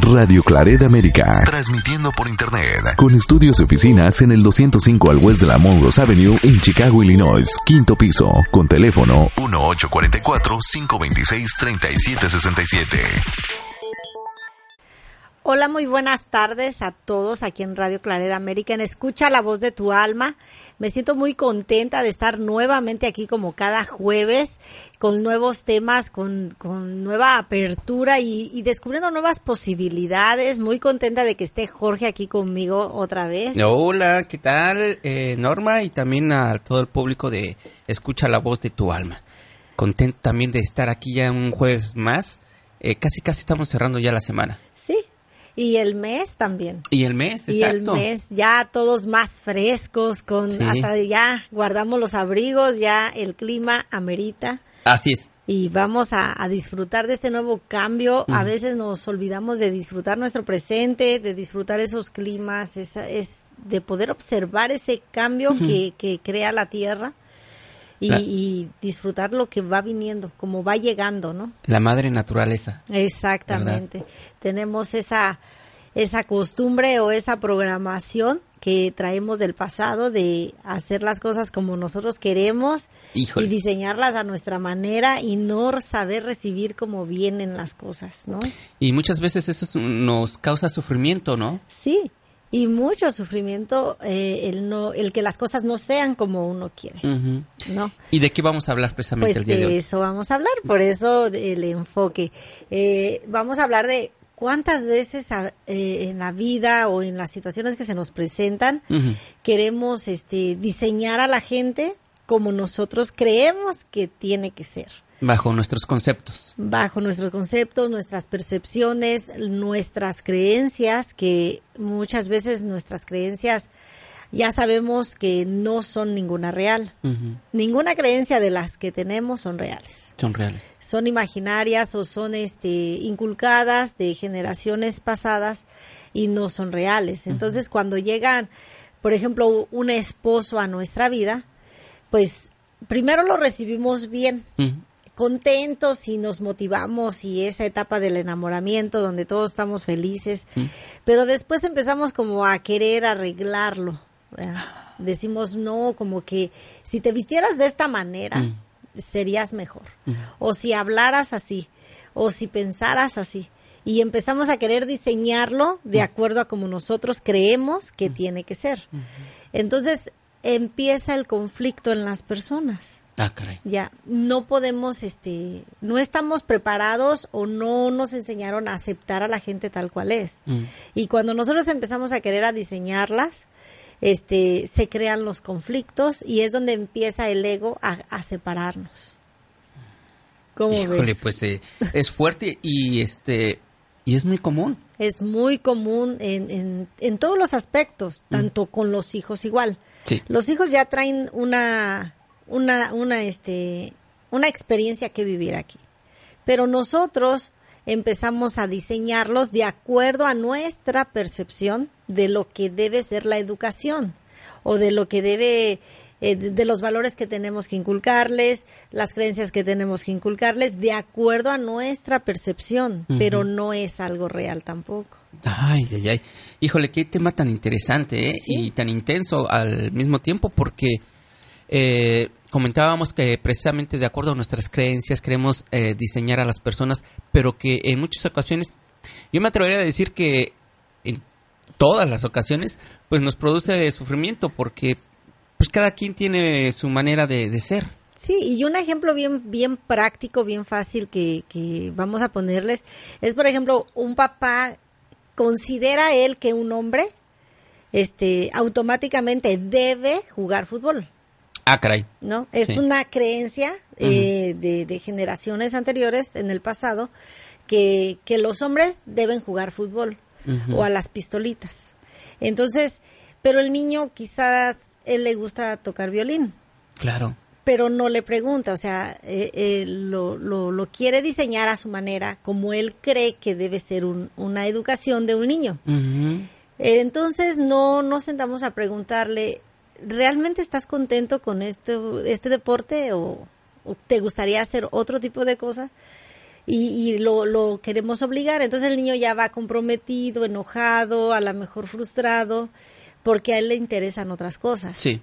Radio Claret América. Transmitiendo por Internet. Con estudios y oficinas en el 205 al West de la Monroe Avenue en Chicago, Illinois. Quinto piso. Con teléfono 1844-526-3767. Hola, muy buenas tardes a todos aquí en Radio Clareda América. En Escucha la voz de tu alma. Me siento muy contenta de estar nuevamente aquí como cada jueves con nuevos temas, con, con nueva apertura y, descubriendo nuevas posibilidades. Muy contenta de que esté Jorge aquí conmigo otra vez. Hola, ¿qué tal? Eh, Norma y también a todo el público de Escucha la voz de tu alma. Contento también de estar aquí ya un jueves más. Eh, casi, casi estamos cerrando ya la semana. Sí, y el mes también. Y el mes, exacto. Y el mes, ya todos más frescos, con hasta ya guardamos los abrigos, ya el clima amerita. Así es. Y vamos a, disfrutar de este nuevo cambio. A veces nos olvidamos de disfrutar nuestro presente, de disfrutar esos climas, es, es de poder observar ese cambio que, que crea la tierra y, disfrutar lo que va viniendo, como va llegando, ¿no? La madre naturaleza. Exactamente. Tenemos esa, esa costumbre o esa programación que traemos del pasado de hacer las cosas como nosotros queremos y diseñarlas a nuestra manera y no saber recibir como vienen las cosas, ¿no? Y muchas veces eso nos causa sufrimiento, ¿no? Sí, y mucho sufrimiento eh, el no el que las cosas no sean como uno quiere no y de qué vamos a hablar precisamente pues el día de, hoy? eso vamos a hablar por eso el enfoque eh, vamos a hablar de cuántas veces eh, en la vida o en las situaciones que se nos presentan queremos este diseñar a la gente como nosotros creemos que tiene que ser Bajo nuestros conceptos. Bajo nuestros conceptos, nuestras percepciones, nuestras creencias, que muchas veces nuestras creencias ya sabemos que no son ninguna real. Ninguna creencia de las que tenemos son reales. Son reales. Son imaginarias o son este, inculcadas de generaciones pasadas y no son reales. Entonces, cuando llegan, por ejemplo, un esposo a nuestra vida, pues primero lo recibimos bien contentos y nos motivamos y esa etapa del enamoramiento donde todos estamos felices, mm. pero después empezamos como a querer arreglarlo. Decimos, no, como que si te vistieras de esta manera, mm. serías mejor. Mm. O si hablaras así, o si pensaras así. Y empezamos a querer diseñarlo de acuerdo a como nosotros creemos que tiene que ser. Entonces empieza el conflicto en las personas. Ah, ya, no podemos, este, no estamos preparados o no nos enseñaron a aceptar a la gente tal cual es. Mm. Y cuando nosotros empezamos a querer a diseñarlas, este, se crean los conflictos y es donde empieza el ego a, separarnos. ¿Cómo Híjole, pues eh, es fuerte y este y es muy común. Es muy común en, en, en todos los aspectos, mm. tanto con los hijos igual. Los hijos ya traen una una, una, este, una experiencia que vivir aquí. Pero nosotros empezamos a diseñarlos de acuerdo a nuestra percepción de lo que debe ser la educación o de lo que debe eh, de los valores que tenemos que inculcarles, las creencias que tenemos que inculcarles, de acuerdo a nuestra percepción, pero no es algo real tampoco. Ay, ay, ay. Híjole, qué tema tan interesante ¿eh? y tan intenso al mismo tiempo, porque eh, comentábamos que precisamente de acuerdo a nuestras creencias queremos eh, diseñar a las personas, pero que en muchas ocasiones, yo me atrevería a decir que en todas las ocasiones, pues nos produce sufrimiento porque pues cada quien tiene su manera de, ser. Sí, y un ejemplo bien, bien práctico, bien fácil que, que vamos a ponerles es, por ejemplo, un papá considera él que un hombre este, automáticamente debe jugar fútbol. Ah, caray. ¿No? Es una creencia eh, de, generaciones anteriores en el pasado que, que los hombres deben jugar fútbol o a las pistolitas. Entonces, pero el niño quizás él le gusta tocar violín. Claro. Pero no le pregunta, o sea, eh, eh, lo, lo, lo, quiere diseñar a su manera, como él cree que debe ser un, una educación de un niño. entonces no nos sentamos a preguntarle, ¿realmente estás contento con este, este deporte o, te gustaría hacer otro tipo de cosas? y, lo, lo, queremos obligar. Entonces el niño ya va comprometido, enojado, a lo mejor frustrado, porque a él le interesan otras cosas. Sí.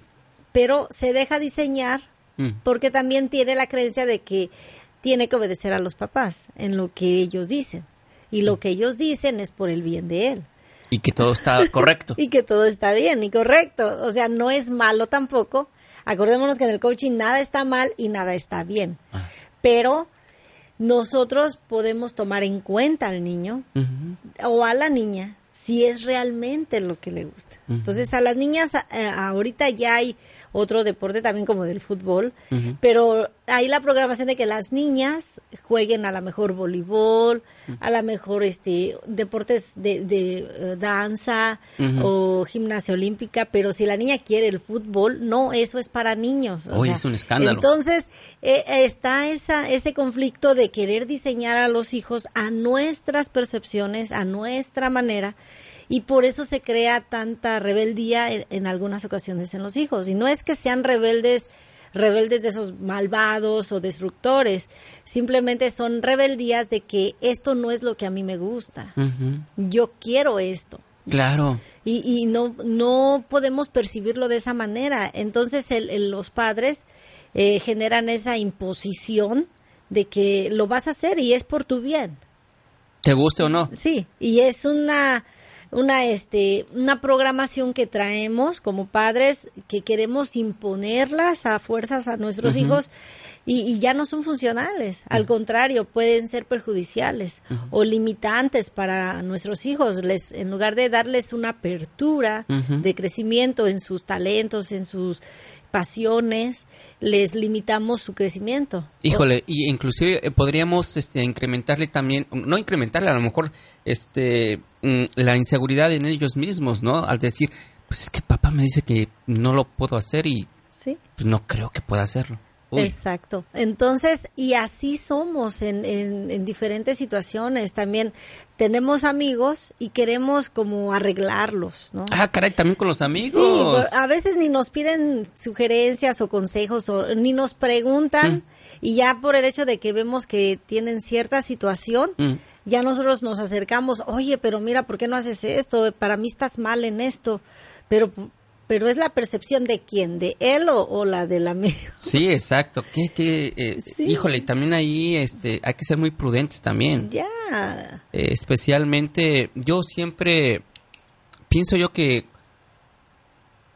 Pero se deja diseñar mm. porque también tiene la creencia de que tiene que obedecer a los papás en lo que ellos dicen. Y lo mm. que ellos dicen es por el bien de él. Y que todo está correcto. y que todo está bien y correcto. O sea, no es malo tampoco. Acordémonos que en el coaching nada está mal y nada está bien. Ah. Pero nosotros podemos tomar en cuenta al niño o a la niña si es realmente lo que le gusta. Entonces a las niñas eh, ahorita ya hay otro deporte también como del fútbol, pero hay la programación de que las niñas jueguen a la mejor voleibol, a la mejor este deportes de, eh, danza o gimnasia olímpica, pero si la niña quiere el fútbol, no, eso es para niños. Hoy es un escándalo. Entonces eh, está esa, ese conflicto de querer diseñar a los hijos a nuestras percepciones, a nuestra manera y por eso se crea tanta rebeldía en, algunas ocasiones en los hijos. Y no es que sean rebeldes rebeldes de esos malvados o destructores, simplemente son rebeldías de que esto no es lo que a mí me gusta, yo quiero esto. Claro. Y, y, no, no podemos percibirlo de esa manera. Entonces el, los padres eh, generan esa imposición de que lo vas a hacer y es por tu bien. ¿Te guste o no? Sí, y es una una este una programación que traemos como padres que queremos imponerlas a fuerzas a nuestros hijos y, ya no son funcionales. Al contrario pueden ser perjudiciales o limitantes para nuestros hijos. Les en lugar de darles una apertura de crecimiento en sus talentos en sus pasiones, les limitamos su crecimiento. Híjole, y inclusive eh, podríamos este, incrementarle también, no incrementarle, a lo mejor este, mm, la inseguridad en ellos mismos, ¿no? Al decir, pues es que papá me dice que no lo puedo hacer y ¿Sí? pues no creo que pueda hacerlo. Exacto. Entonces, y así somos en, en, diferentes situaciones. También tenemos amigos y queremos como arreglarlos, ¿no? Ah, caray, también con los amigos. Sí, a veces ni nos piden sugerencias o consejos o ni nos preguntan mm. y ya por el hecho de que vemos que tienen cierta situación, mm. ya nosotros nos acercamos, oye, pero mira, ¿por qué no haces esto? Para mí estás mal en esto. Pero pero es la percepción de quién, de él o, la del amigo. Sí, exacto. Que, que, eh, Híjole, también ahí este, hay que ser muy prudentes también. Ya. Eh, especialmente, yo siempre pienso yo que,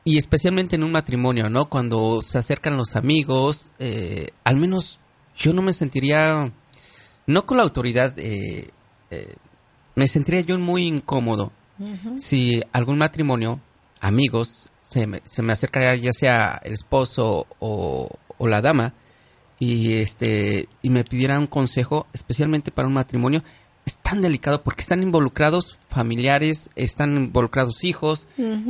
y especialmente en un matrimonio, ¿no? Cuando se acercan los amigos, eh, al menos yo no me sentiría, no con la autoridad, me sentiría yo muy incómodo si algún matrimonio, amigos, se me, se me acerca ya sea el esposo o, la dama y este y me pidiera un consejo especialmente para un matrimonio es tan delicado porque están involucrados familiares están involucrados hijos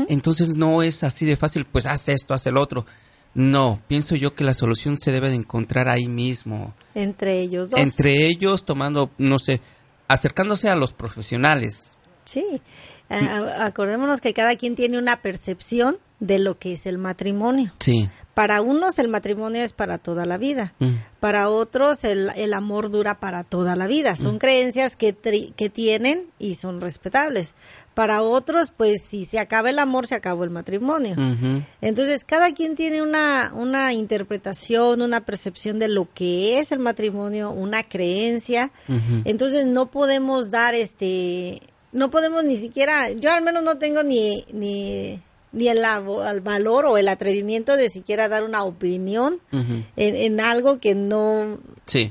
entonces no es así de fácil pues haz esto haz el otro. No pienso yo que la solución se debe de encontrar ahí mismo. Entre ellos dos. Entre ellos tomando no sé acercándose a los profesionales. Sí acordémonos que cada quien tiene una percepción de lo que es el matrimonio. Sí. Para unos el matrimonio es para toda la vida, mm. para otros el, el, amor dura para toda la vida. Son mm. creencias que, que tienen y son respetables. Para otros, pues si se acaba el amor, se acabó el matrimonio. Entonces, cada quien tiene una, una interpretación, una percepción de lo que es el matrimonio, una creencia. Entonces, no podemos dar este no podemos ni siquiera, yo al menos no tengo ni, ni, ni el, el, valor o el atrevimiento de siquiera dar una opinión en, algo que no,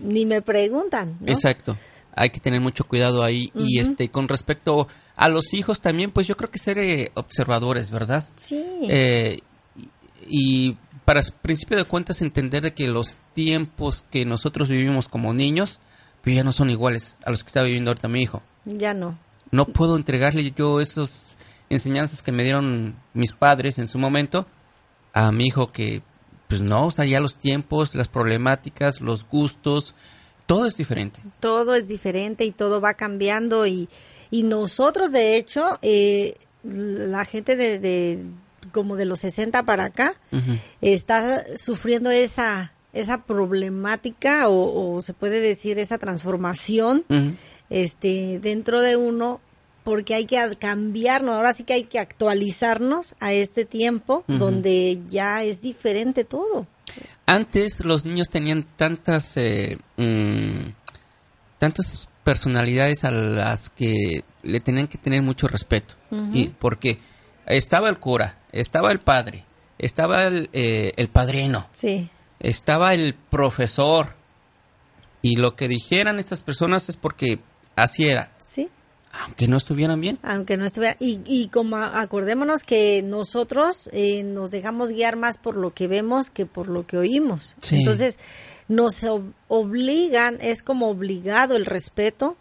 ni me preguntan. Exacto, hay que tener mucho cuidado ahí. Y este, con respecto a los hijos también, pues yo creo que ser eh, observadores, ¿verdad? Sí. Eh, y, para principio de cuentas entender de que los tiempos que nosotros vivimos como niños, pues ya no son iguales a los que está viviendo ahorita mi hijo. Ya no no puedo entregarle yo esas enseñanzas que me dieron mis padres en su momento a mi hijo que, pues no, o sea, ya los tiempos, las problemáticas, los gustos, todo es diferente. Todo es diferente y todo va cambiando y, y nosotros, de hecho, eh, la gente de, como de los 60 para acá, está sufriendo esa esa problemática o, se puede decir esa transformación este dentro de uno porque hay que cambiarnos, ahora sí que hay que actualizarnos a este tiempo donde ya es diferente todo. Antes los niños tenían tantas eh, mm, tantas personalidades a las que le tenían que tener mucho respeto y porque estaba el cura, estaba el padre, estaba el, eh, el padrino, sí. estaba el profesor y lo que dijeran estas personas es porque así era. Sí. Aunque no estuvieran bien. Aunque no estuvieran. Y, y como acordémonos que nosotros eh, nos dejamos guiar más por lo que vemos que por lo que oímos. Entonces, nos obligan, es como obligado el respeto.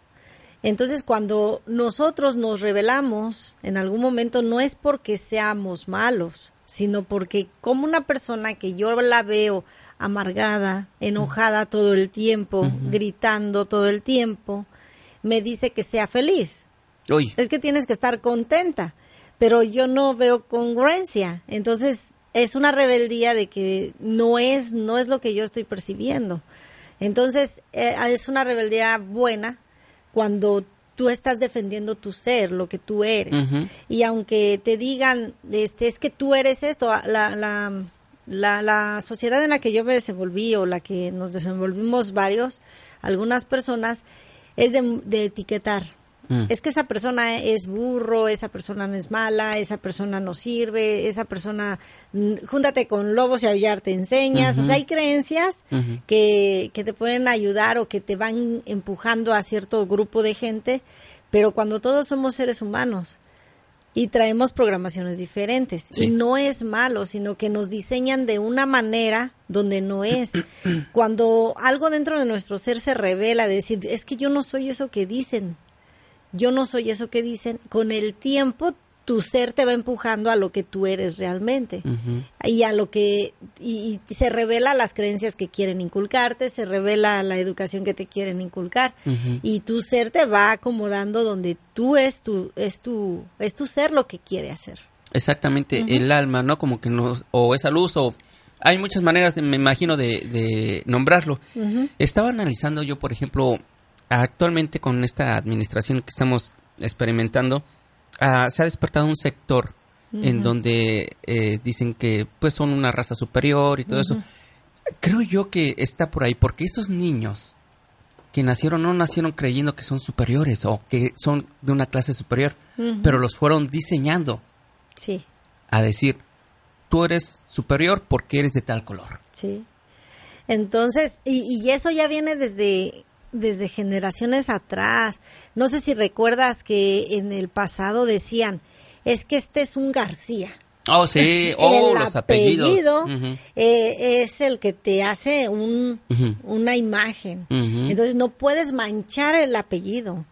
Entonces, cuando nosotros nos revelamos en algún momento, no es porque seamos malos, sino porque como una persona que yo la veo amargada, enojada todo el tiempo, gritando todo el tiempo, me dice que sea feliz. Es que tienes que estar contenta, pero yo no veo congruencia. Entonces, es una rebeldía de que no es no es lo que yo estoy percibiendo. Entonces, eh, es una rebeldía buena cuando tú estás defendiendo tu ser, lo que tú eres. Y aunque te digan, este, es que tú eres esto, la, la, la, la, sociedad en la que yo me desenvolví o la que nos desenvolvimos varios, algunas personas, es de etiquetar. Mm. Es que esa persona es burro, esa persona no es mala, esa persona no sirve, esa persona, mm, júntate con lobos y aullar te enseñas. O sea, hay creencias que, que te pueden ayudar o que te van empujando a cierto grupo de gente, pero cuando todos somos seres humanos, y traemos programaciones diferentes. Y no es malo, sino que nos diseñan de una manera donde no es. Cuando algo dentro de nuestro ser se revela, decir, es que yo no soy eso que dicen, yo no soy eso que dicen, con el tiempo tu ser te va empujando a lo que tú eres realmente y a lo que y, se revela las creencias que quieren inculcarte, se revela la educación que te quieren inculcar y tu ser te va acomodando donde tú es tu es tu es tu ser lo que quiere hacer. Exactamente, el alma, ¿no? Como que no o esa luz o hay muchas maneras, me imagino, de, de nombrarlo. Estaba analizando yo, por ejemplo, actualmente con esta administración que estamos experimentando, ah, se ha despertado un sector en donde eh, dicen que pues son una raza superior y todo eso. Creo yo que está por ahí, porque esos niños que nacieron no nacieron creyendo que son superiores o que son de una clase superior, pero los fueron diseñando. Sí. A decir, tú eres superior porque eres de tal color. Sí. Entonces, y, y eso ya viene desde desde generaciones atrás. No sé si recuerdas que en el pasado decían, es que este es un García. Oh, sí, oh, el los apellido eh, es el que te hace un, una imagen. Entonces no puedes manchar el apellido.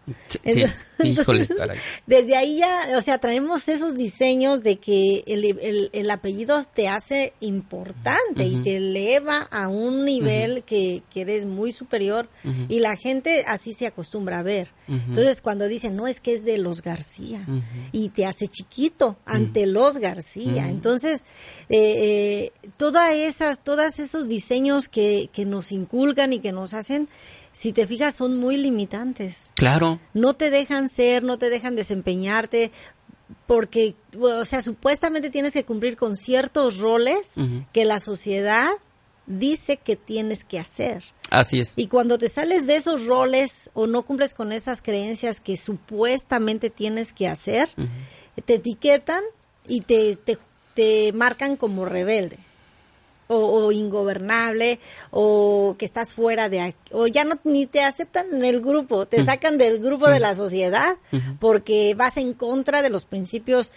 Sí, híjole, desde ahí ya, o sea, traemos esos diseños de que el, el, apellido te hace importante y te eleva a un nivel que, que, eres muy superior y la gente así se acostumbra a ver. Entonces cuando dicen, no, es que es de los García y te hace chiquito ante los García entonces, eh, eh, todas esas, todos esos diseños que, que nos inculcan y que nos hacen, si te fijas, son muy limitantes. Claro. No te dejan ser, no te dejan desempeñarte, porque, o sea, supuestamente tienes que cumplir con ciertos roles que la sociedad dice que tienes que hacer. Así es. Y cuando te sales de esos roles o no cumples con esas creencias que supuestamente tienes que hacer, te etiquetan y te, te, marcan como rebelde. O, ingobernable o que estás fuera de o ya no ni te aceptan en el grupo, te sacan del grupo de la sociedad porque vas en contra de los principios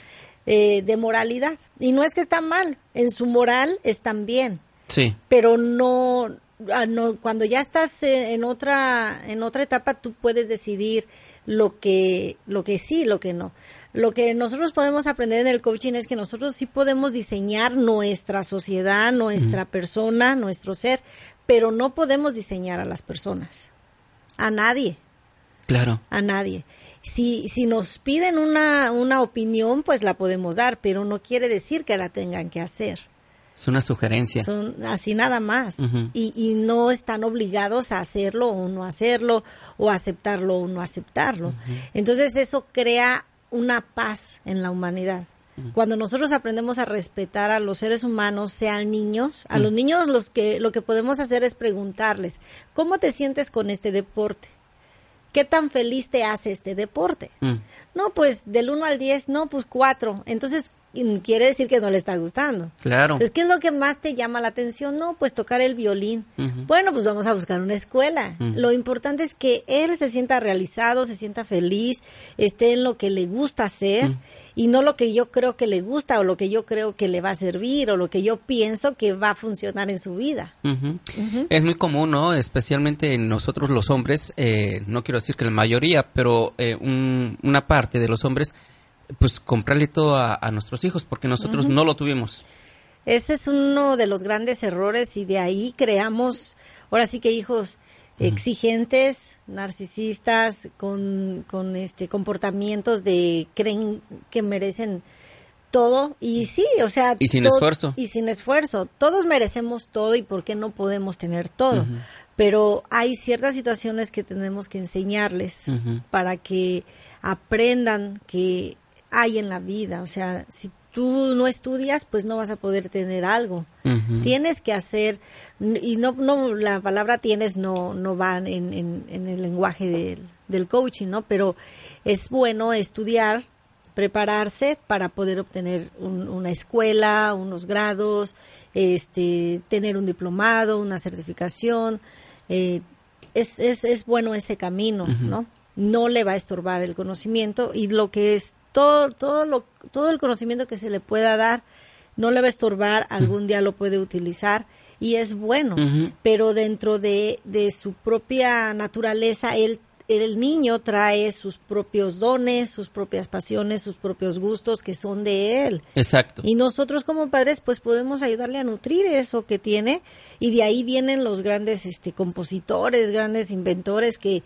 eh, de moralidad. Y no es que están mal, en su moral están bien. Sí. Pero no, ah, no cuando ya estás en otra en otra etapa tú puedes decidir lo que lo que sí, lo que no. Lo que nosotros podemos aprender en el coaching es que nosotros sí podemos diseñar nuestra sociedad, nuestra persona, nuestro ser, pero no podemos diseñar a las personas, a nadie. Claro. A nadie. Si, si nos piden una, una opinión, pues la podemos dar, pero no quiere decir que la tengan que hacer. Es una sugerencia. Son así nada más. y, y, no están obligados a hacerlo o no hacerlo, o aceptarlo o no aceptarlo. Entonces eso crea una paz en la humanidad. Cuando nosotros aprendemos a respetar a los seres humanos, sean niños, a los niños los que, lo que podemos hacer es preguntarles, ¿cómo te sientes con este deporte? ¿Qué tan feliz te hace este deporte? No, pues del 1 al 10, no, pues 4. Entonces, quiere decir que no le está gustando. Claro. Entonces, ¿qué es lo que más te llama la atención? No, pues tocar el violín. Bueno, pues vamos a buscar una escuela. Lo importante es que él se sienta realizado, se sienta feliz, esté en lo que le gusta hacer y no lo que yo creo que le gusta o lo que yo creo que le va a servir o lo que yo pienso que va a funcionar en su vida. Es muy común, ¿no? Especialmente en nosotros los hombres, eh, no quiero decir que la mayoría, pero eh, una parte de los hombres pues comprarle todo a, nuestros hijos porque nosotros no lo tuvimos. Ese es uno de los grandes errores y de ahí creamos, ahora sí que hijos exigentes, narcisistas, con, con este comportamientos de creen que merecen todo y sí, o sea, y sin esfuerzo. Y sin esfuerzo. Todos merecemos todo y por qué no podemos tener todo. Pero hay ciertas situaciones que tenemos que enseñarles para que aprendan que hay en la vida. O sea, si tú no estudias, pues no vas a poder tener algo. Tienes que hacer, y no, no, la palabra tienes no, no va en, en, el lenguaje del coaching, ¿no? Pero es bueno estudiar, prepararse para poder obtener una escuela, unos grados, este, tener un diplomado, una certificación. Eh, es, es, es bueno ese camino, ¿no? No le va a estorbar el conocimiento y lo que es todo, todo, lo, todo el conocimiento que se le pueda dar no le va a estorbar, algún día lo puede utilizar y es bueno, pero dentro de, de, su propia naturaleza, él, el niño trae sus propios dones, sus propias pasiones, sus propios gustos que son de él. Exacto. Y nosotros como padres pues podemos ayudarle a nutrir eso que tiene y de ahí vienen los grandes este, compositores, grandes inventores que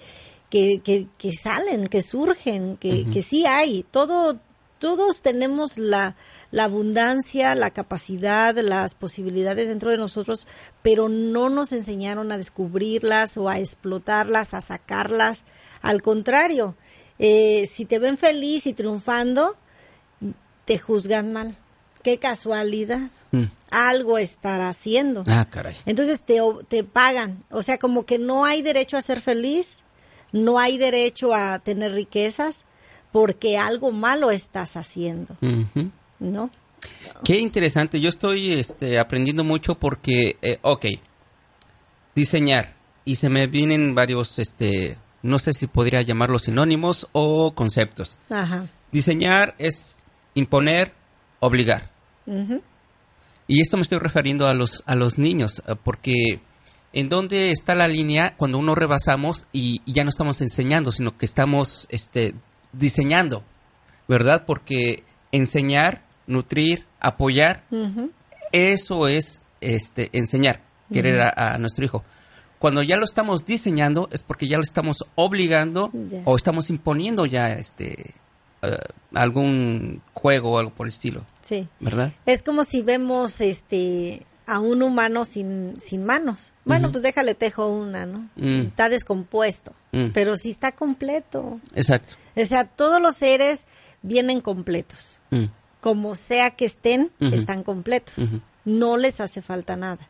que, que, que salen, que surgen, que, que sí hay. Todo, todos tenemos la, la abundancia, la capacidad, las posibilidades dentro de nosotros, pero no nos enseñaron a descubrirlas o a explotarlas, a sacarlas. Al contrario, eh, si te ven feliz y triunfando, te juzgan mal. Qué casualidad. Mm. Algo estará haciendo. Ah, caray. Entonces te, te pagan. O sea, como que no hay derecho a ser feliz, no hay derecho a tener riquezas porque algo malo estás haciendo, ¿no? Qué interesante. Yo estoy este, aprendiendo mucho porque, eh, ok, diseñar y se me vienen varios, este, no sé si podría llamarlos sinónimos o conceptos. Ajá. Diseñar es imponer, obligar. Y esto me estoy refiriendo a los a los niños eh, porque en dónde está la línea cuando uno rebasamos y, ya no estamos enseñando, sino que estamos este, diseñando, ¿verdad? Porque enseñar, nutrir, apoyar, eso es este, enseñar, querer a, nuestro hijo. Cuando ya lo estamos diseñando es porque ya lo estamos obligando o estamos imponiendo ya este eh, algún juego o algo por el estilo. Sí. ¿Verdad? Es como si vemos este a un humano sin, sin manos. Bueno, pues déjale tejo una, ¿no? Mm. Está descompuesto, mm. pero sí está completo. Exacto. O sea, todos los seres vienen completos. Mm. Como sea que estén, están completos. No les hace falta nada.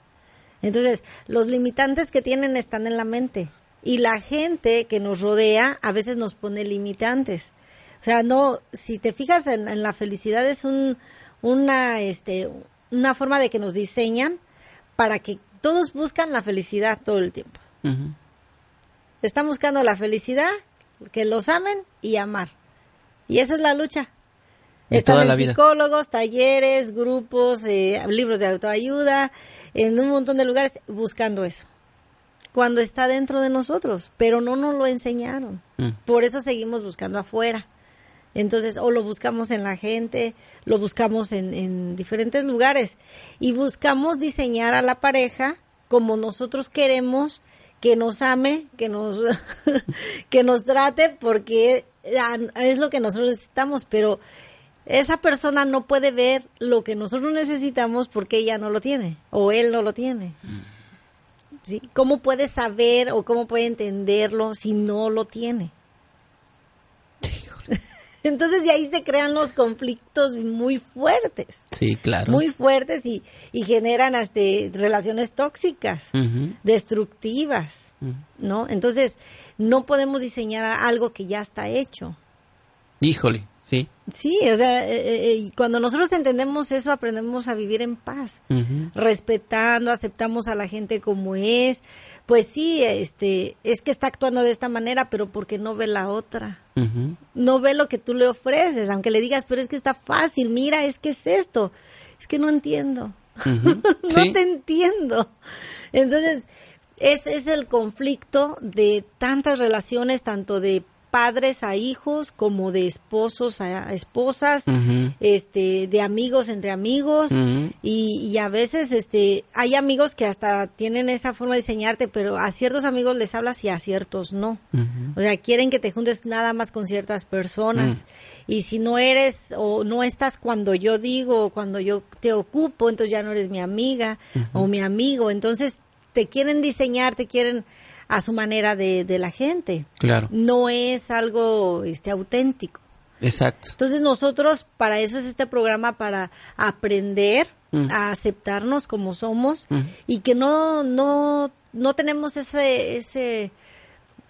Entonces, los limitantes que tienen están en la mente. Y la gente que nos rodea a veces nos pone limitantes. O sea, no, si te fijas en, en la felicidad es un, una, este, una forma de que nos diseñan para que todos buscan la felicidad todo el tiempo. Están buscando la felicidad, que los amen y amar. Y esa es la lucha. Están en psicólogos, talleres, grupos, eh, libros de autoayuda, en un montón de lugares buscando eso. Cuando está dentro de nosotros, pero no nos lo enseñaron. Mm. Por eso seguimos buscando afuera. Entonces, o lo buscamos en la gente, lo buscamos en, diferentes lugares y buscamos diseñar a la pareja como nosotros queremos que nos ame, que nos, que nos trate, porque es lo que nosotros necesitamos, pero esa persona no puede ver lo que nosotros necesitamos porque ella no lo tiene o él no lo tiene. ¿Sí? ¿Cómo puede saber o cómo puede entenderlo si no lo tiene? Entonces de ahí se crean los conflictos muy fuertes. Sí, claro. Muy fuertes y, y generan hasta relaciones tóxicas, destructivas, ¿no? Entonces no podemos diseñar algo que ya está hecho. Híjole, sí. Sí, o sea, eh, eh, cuando nosotros entendemos eso, aprendemos a vivir en paz, respetando, aceptamos a la gente como es. Pues sí, este, es que está actuando de esta manera, pero porque no ve la otra. No ve lo que tú le ofreces, aunque le digas, pero es que está fácil, mira, es que es esto. Es que no entiendo. no te entiendo. Entonces, ese es el conflicto de tantas relaciones, tanto de padres a hijos como de esposos a esposas este de amigos entre amigos y, a veces este hay amigos que hasta tienen esa forma de enseñarte pero a ciertos amigos les hablas y a ciertos no. O sea quieren que te juntes nada más con ciertas personas. Y si no eres o no estás cuando yo digo cuando yo te ocupo entonces ya no eres mi amiga o mi amigo. Entonces te quieren diseñar te quieren a su manera de, de la gente. Claro. No es algo este, auténtico. Exacto. Entonces nosotros, para eso es este programa, para aprender Mm. a aceptarnos como somos y que no, no, no tenemos ese, ese,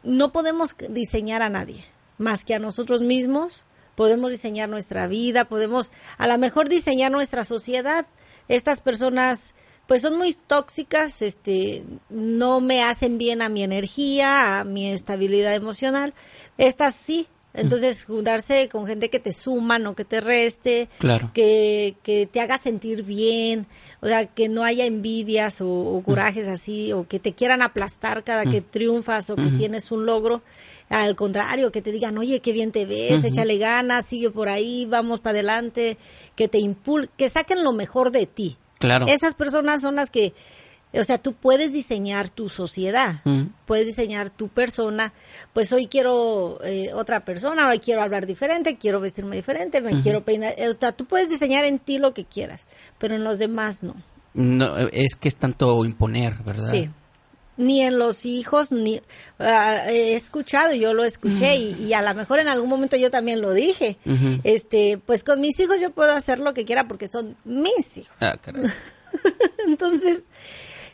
no podemos diseñar a nadie más que a nosotros mismos. Podemos diseñar nuestra vida, podemos a lo mejor diseñar nuestra sociedad. Estas personas pues son muy tóxicas, este, no me hacen bien a mi energía, a mi estabilidad emocional. Estas sí. Entonces, juntarse con gente que te suma, no que te reste, Claro. que, que te haga sentir bien, o sea, que no haya envidias o, o corajes así, o que te quieran aplastar cada que triunfas o que tienes un logro. Al contrario, que te digan, oye, qué bien te ves, échale ganas, sigue por ahí, vamos para adelante, que te impul que saquen lo mejor de ti. Claro. Esas personas son las que, o sea, tú puedes diseñar tu sociedad, puedes diseñar tu persona. Pues hoy quiero eh, otra persona, hoy quiero hablar diferente, quiero vestirme diferente, me quiero peinar. O sea, tú puedes diseñar en ti lo que quieras, pero en los demás no. No, es que es tanto imponer, ¿verdad? Sí. Ni en los hijos, ni ah, he escuchado, yo lo escuché y, y a lo mejor en algún momento yo también lo dije. Este, pues con mis hijos yo puedo hacer lo que quiera porque son mis hijos. Ah. Entonces,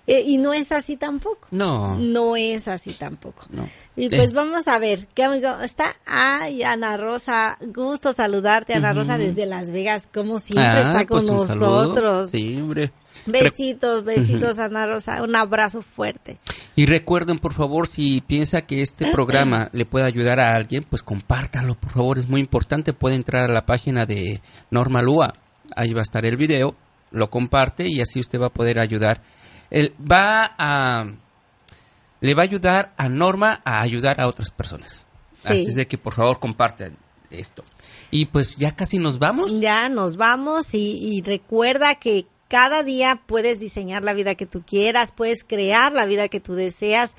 eh, y no es así tampoco. No. No es así tampoco. No. Y Eh. pues vamos a ver, ¿qué amigo está? Ay, Ana Rosa, gusto saludarte, Ana Rosa, desde Las Vegas, como siempre Ah, está con pues nosotros. Sí, Besitos, besitos, Ana Rosa, un abrazo fuerte. Y recuerden, por favor, si piensa que este programa le puede ayudar a alguien, pues compártalo, por favor, es muy importante. Puede entrar a la página de Norma Lua, ahí va a estar el video, lo comparte y así usted va a poder ayudar. Él va a... Le va a ayudar a Norma a ayudar a otras personas. Sí. Así es de que, por favor, compartan esto. Y pues ya casi nos vamos. Ya nos vamos y, y recuerda que cada día puedes diseñar la vida que tú quieras, puedes crear la vida que tú deseas.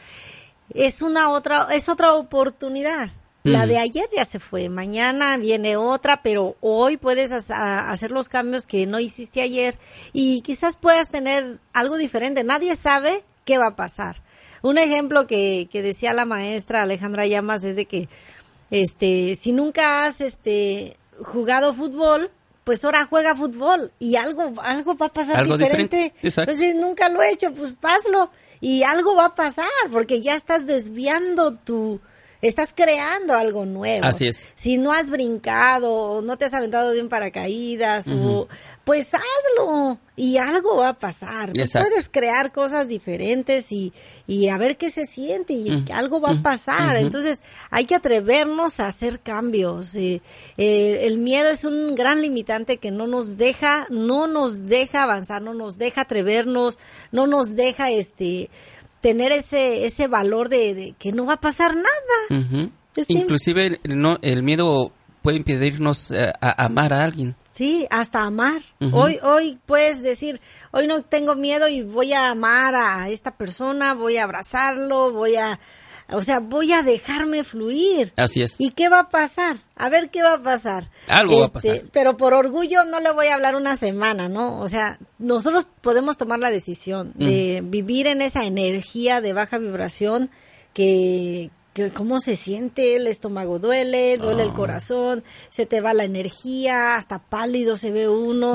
Es una otra, es otra oportunidad. La de ayer ya se fue, mañana viene otra, pero hoy puedes hacer los cambios que no hiciste ayer y quizás puedas tener algo diferente. Nadie sabe qué va a pasar. Un ejemplo que, que decía la maestra Alejandra Llamas es de que este, si nunca has este jugado fútbol, pues ahora juega fútbol y algo algo va a pasar Algo diferente. diferente. Pues si nunca lo he hecho, pues hazlo y algo va a pasar porque ya estás desviando tu estás creando algo nuevo. Así es. Si no has brincado o no te has aventado de un paracaídas o pues hazlo y algo va a pasar. Tú puedes crear cosas diferentes y, y a ver qué se siente y algo va a pasar. Entonces hay que atrevernos a hacer cambios. Eh, eh, el miedo es un gran limitante que no nos deja, no nos deja avanzar, no nos deja atrevernos, no nos deja este tener ese ese valor de, de que no va a pasar nada. Inclusive el, no, el miedo puede impedirnos eh, a amar a alguien. Sí, hasta amar. Hoy, hoy puedes decir, hoy no tengo miedo y voy a amar a esta persona, voy a abrazarlo, voy a, o sea, voy a dejarme fluir. Así es. ¿Y qué va a pasar? A ver qué va a pasar. Algo va a pasar. Este, pero por orgullo no le voy a hablar una semana, ¿no? O sea, nosotros podemos tomar la decisión de vivir en esa energía de baja vibración que, que cómo se siente, el estómago duele, duele el Ah. corazón, se te va la energía, hasta pálido se ve uno,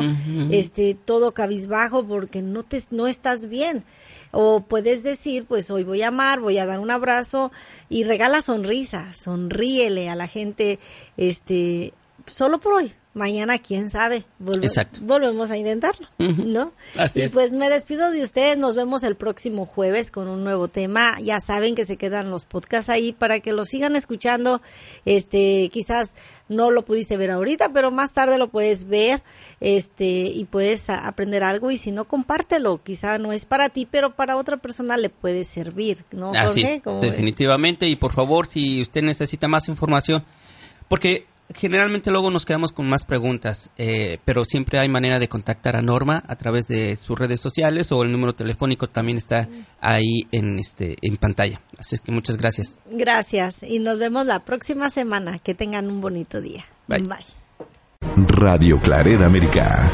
este, todo cabizbajo porque no te, no estás bien. O puedes decir, pues hoy voy a amar, voy a dar un abrazo y regala sonrisas, sonríele a la gente, este, solo por hoy. Mañana, quién sabe, Volve- Exacto. volvemos a intentarlo. ¿no? Así y es. pues me despido de ustedes, nos vemos el próximo jueves con un nuevo tema. Ya saben que se quedan los podcasts ahí para que los sigan escuchando. Este, quizás no lo pudiste ver ahorita, pero más tarde lo puedes ver, este, y puedes aprender algo y si no compártelo, quizá no es para ti, pero para otra persona le puede servir, ¿no? Así Jorge? es, ¿Cómo ves? definitivamente. Y por favor, si usted necesita más información, porque generalmente luego nos quedamos con más preguntas, eh, pero siempre hay manera de contactar a Norma a través de sus redes sociales o el número telefónico también está ahí en este en pantalla. Así es que muchas gracias. Gracias y nos vemos la próxima semana. Que tengan un bonito día. Bye. Bye. Radio Clareda América.